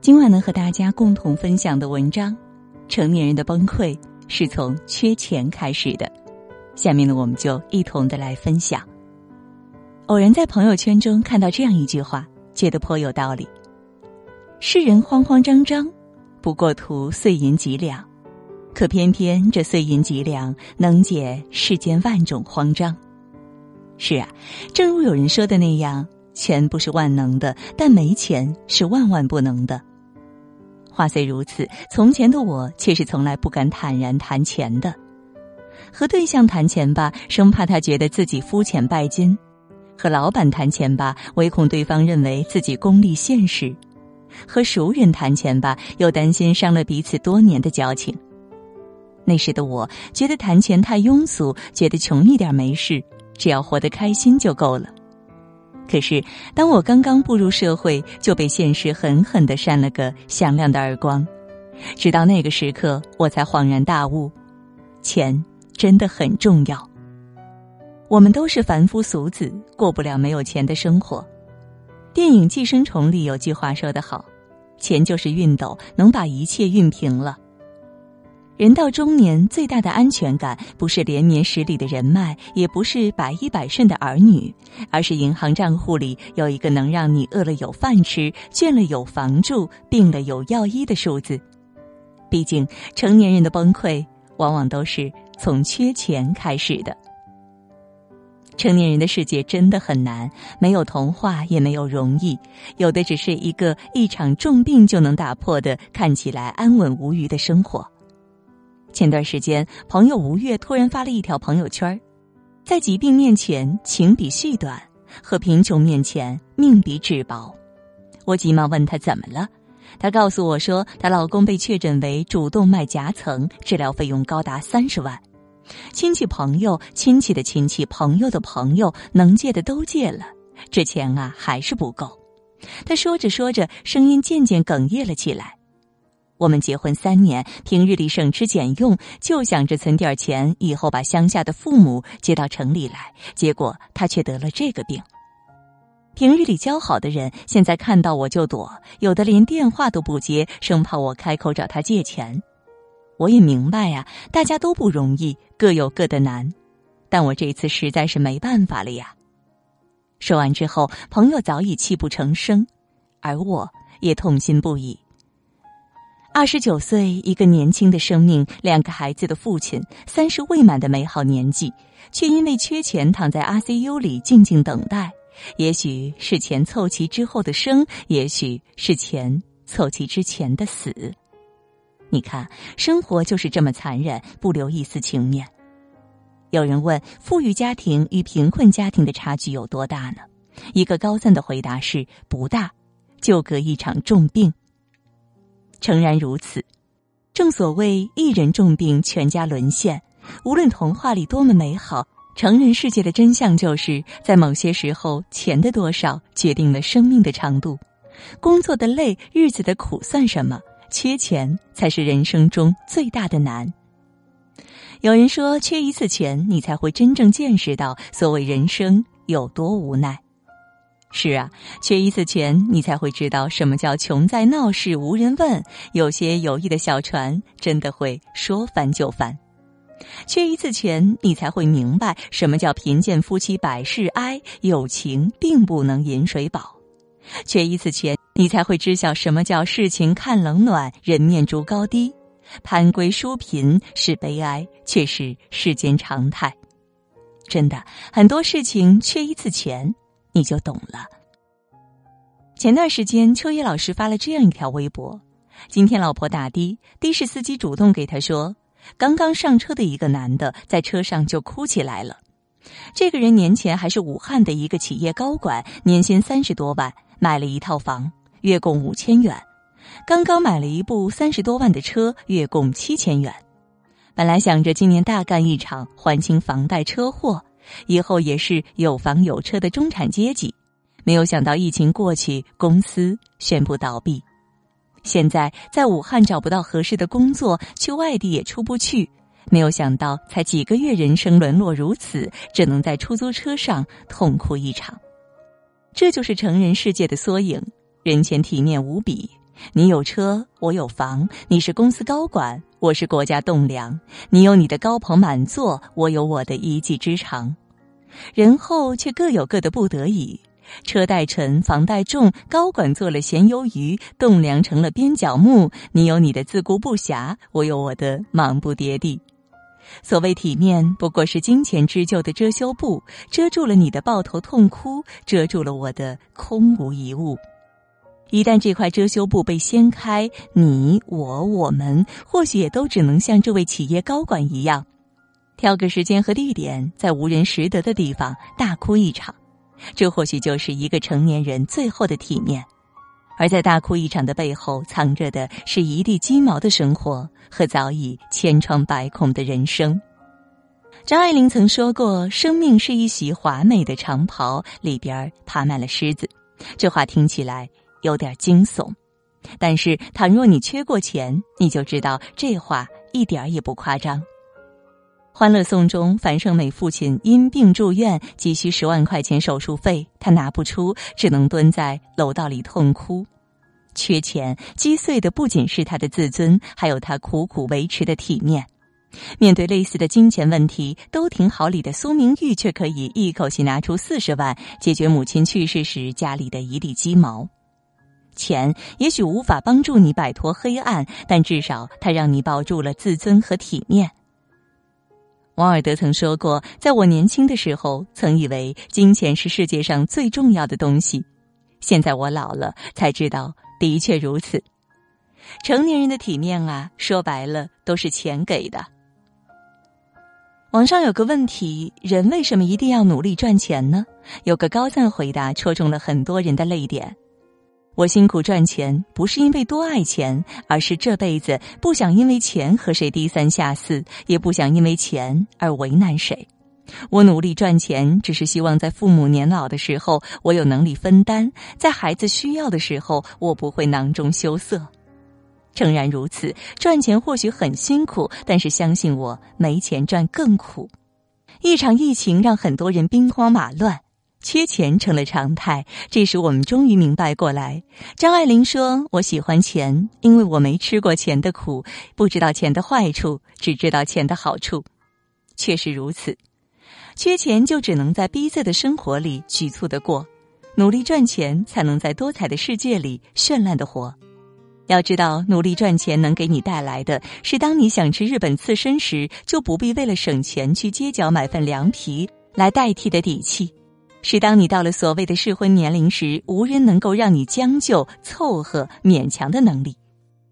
今晚呢，和大家共同分享的文章：成年人的崩溃是从缺钱开始的。下面呢，我们就一同的来分享。偶然在朋友圈中看到这样一句话，觉得颇有道理：世人慌慌张张，不过图碎银几两，可偏偏这碎银几两能解世间万种慌张。是啊，正如有人说的那样，钱不是万能的，但没钱是万万不能的。话虽如此，从前的我却是从来不敢坦然谈钱的。和对象谈钱吧，生怕他觉得自己肤浅拜金；和老板谈钱吧，唯恐对方认为自己功利现实；和熟人谈钱吧，又担心伤了彼此多年的交情。那时的我觉得谈钱太庸俗，觉得穷一点没事，只要活得开心就够了。可是，当我刚刚步入社会，就被现实狠狠的扇了个响亮的耳光。直到那个时刻，我才恍然大悟：钱真的很重要。我们都是凡夫俗子，过不了没有钱的生活。电影《寄生虫》里有句话说得好：“钱就是熨斗，能把一切熨平了。”人到中年，最大的安全感不是连绵十里的人脉，也不是百依百顺的儿女，而是银行账户里有一个能让你饿了有饭吃、倦了有房住、病了有药医的数字。毕竟，成年人的崩溃往往都是从缺钱开始的。成年人的世界真的很难，没有童话，也没有容易，有的只是一个一场重病就能打破的看起来安稳无虞的生活。前段时间，朋友吴越突然发了一条朋友圈在疾病面前，情比细短；和贫穷面前，命比纸薄。我急忙问他怎么了，她告诉我说，她老公被确诊为主动脉夹层，治疗费用高达三十万。亲戚朋友、亲戚的亲戚、朋友的朋友，能借的都借了，这钱啊还是不够。他说着说着，声音渐渐哽咽了起来。我们结婚三年，平日里省吃俭用，就想着存点钱，以后把乡下的父母接到城里来。结果他却得了这个病。平日里交好的人，现在看到我就躲，有的连电话都不接，生怕我开口找他借钱。我也明白呀，大家都不容易，各有各的难，但我这次实在是没办法了呀。说完之后，朋友早已泣不成声，而我也痛心不已。二十九岁，一个年轻的生命，两个孩子的父亲，三十未满的美好年纪，却因为缺钱躺在 ICU 里静静等待。也许是钱凑齐之后的生，也许是钱凑齐之前的死。你看，生活就是这么残忍，不留一丝情面。有人问：富裕家庭与贫困家庭的差距有多大呢？一个高赞的回答是：不大，就隔一场重病。诚然如此，正所谓一人重病，全家沦陷。无论童话里多么美好，成人世界的真相就是在某些时候，钱的多少决定了生命的长度。工作的累，日子的苦算什么？缺钱才是人生中最大的难。有人说，缺一次钱，你才会真正见识到所谓人生有多无奈。是啊，缺一次钱，你才会知道什么叫穷在闹市无人问。有些友谊的小船，真的会说翻就翻。缺一次钱，你才会明白什么叫贫贱夫妻百事哀，友情并不能饮水饱。缺一次钱，你才会知晓什么叫世情看冷暖，人面逐高低。攀贵淑贫是悲哀，却是世间常态。真的，很多事情缺一次钱。你就懂了。前段时间，秋叶老师发了这样一条微博：今天老婆打的，的士司机主动给他说，刚刚上车的一个男的在车上就哭起来了。这个人年前还是武汉的一个企业高管，年薪三十多万，买了一套房，月供五千元；刚刚买了一部三十多万的车，月供七千元。本来想着今年大干一场，还清房贷车祸。以后也是有房有车的中产阶级，没有想到疫情过去，公司宣布倒闭。现在在武汉找不到合适的工作，去外地也出不去。没有想到才几个月，人生沦落如此，只能在出租车上痛哭一场。这就是成人世界的缩影。人前体面无比，你有车，我有房；你是公司高管，我是国家栋梁；你有你的高朋满座，我有我的一技之长。人后却各有各的不得已。车贷沉，房贷重，高管做了闲游鱼，栋梁成了边角木。你有你的自顾不暇，我有我的忙不迭地。所谓体面，不过是金钱织就的遮羞布，遮住了你的抱头痛哭，遮住了我的空无一物。一旦这块遮羞布被掀开，你我我们，或许也都只能像这位企业高管一样，挑个时间和地点，在无人识得的地方大哭一场。这或许就是一个成年人最后的体面，而在大哭一场的背后，藏着的是一地鸡毛的生活和早已千疮百孔的人生。张爱玲曾说过：“生命是一袭华美的长袍，里边爬满了虱子。”这话听起来有点惊悚，但是倘若你缺过钱，你就知道这话一点也不夸张。《欢乐颂》中，樊胜美父亲因病住院，急需十万块钱手术费，他拿不出，只能蹲在楼道里痛哭。缺钱击碎的不仅是他的自尊，还有他苦苦维持的体面。面对类似的金钱问题，都挺好理的苏明玉却可以一口气拿出四十万，解决母亲去世时家里的一地鸡毛。钱也许无法帮助你摆脱黑暗，但至少它让你保住了自尊和体面。王尔德曾说过：“在我年轻的时候，曾以为金钱是世界上最重要的东西。现在我老了，才知道的确如此。成年人的体面啊，说白了都是钱给的。”网上有个问题：人为什么一定要努力赚钱呢？有个高赞回答，戳中了很多人的泪点。我辛苦赚钱，不是因为多爱钱，而是这辈子不想因为钱和谁低三下四，也不想因为钱而为难谁。我努力赚钱，只是希望在父母年老的时候，我有能力分担；在孩子需要的时候，我不会囊中羞涩。诚然如此，赚钱或许很辛苦，但是相信我，没钱赚更苦。一场疫情让很多人兵荒马乱。缺钱成了常态，这时我们终于明白过来。张爱玲说：“我喜欢钱，因为我没吃过钱的苦，不知道钱的坏处，只知道钱的好处。”确实如此，缺钱就只能在逼仄的生活里局促的过，努力赚钱才能在多彩的世界里绚烂的活。要知道，努力赚钱能给你带来的是，当你想吃日本刺身时，就不必为了省钱去街角买份凉皮来代替的底气。是当你到了所谓的适婚年龄时，无人能够让你将就、凑合、勉强的能力；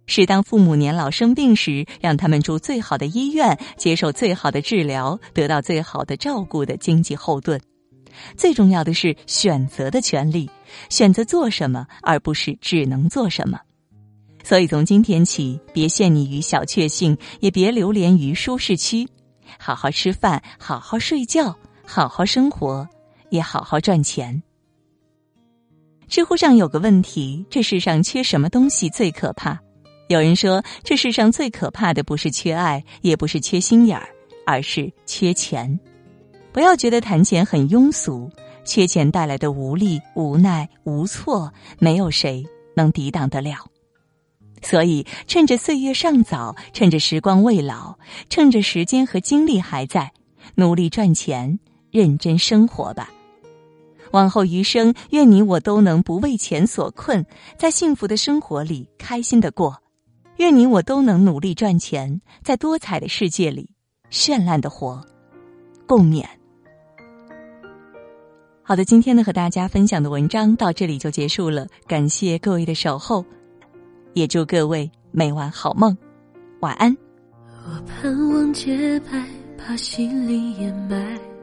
是当父母年老生病时，让他们住最好的医院，接受最好的治疗，得到最好的照顾的经济后盾。最重要的是选择的权利，选择做什么，而不是只能做什么。所以，从今天起，别陷溺于小确幸，也别流连于舒适区，好好吃饭，好好睡觉，好好生活。也好好赚钱。知乎上有个问题：这世上缺什么东西最可怕？有人说，这世上最可怕的不是缺爱，也不是缺心眼儿，而是缺钱。不要觉得谈钱很庸俗，缺钱带来的无力、无奈、无措，没有谁能抵挡得了。所以，趁着岁月尚早，趁着时光未老，趁着时间和精力还在，努力赚钱，认真生活吧。往后余生，愿你我都能不为钱所困，在幸福的生活里开心的过；愿你我都能努力赚钱，在多彩的世界里绚烂的活。共勉。好的，今天呢和大家分享的文章到这里就结束了，感谢各位的守候，也祝各位每晚好梦，晚安。我盼望洁白，把心里掩埋。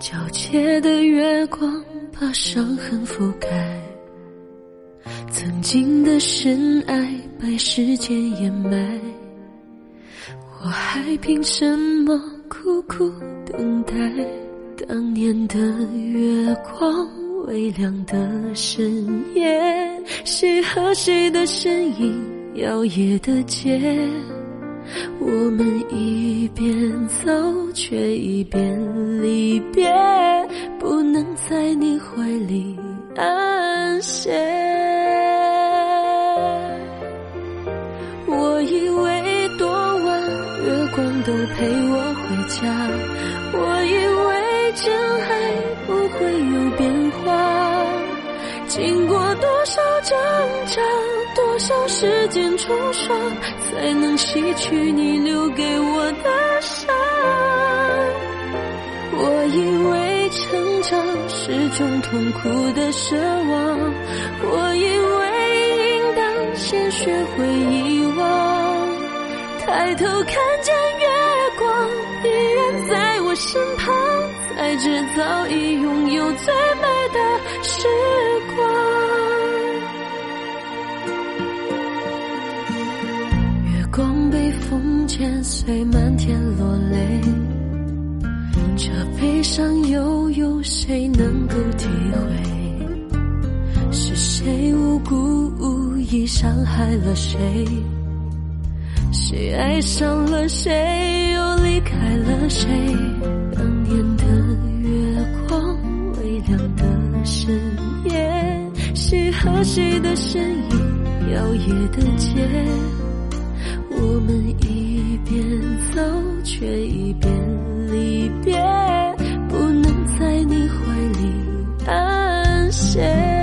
皎洁的月光把伤痕覆盖，曾经的深爱被时间掩埋，我还凭什么苦苦等待？当年的月光，微凉的深夜，谁和谁的身影，摇曳的街。我们一边走，却一边离别，不能在你怀里安歇。我以为多晚月光都陪我回家，我以为真爱不会有变化，经过多少挣扎，多少时间冲刷。才能洗去你留给我的伤。我以为成长是种痛苦的奢望，我以为应当先学会遗忘。抬头看见月光依然在我身旁，才知早已拥有最美的时风剪碎，漫天落泪，这悲伤又有谁能够体会？是谁无故无意伤害了谁？谁爱上了谁，又离开了谁？当年的月光，微亮的深夜，谁和谁的身影，摇曳的街。我们一边走，却一边离别，不能在你怀里安歇。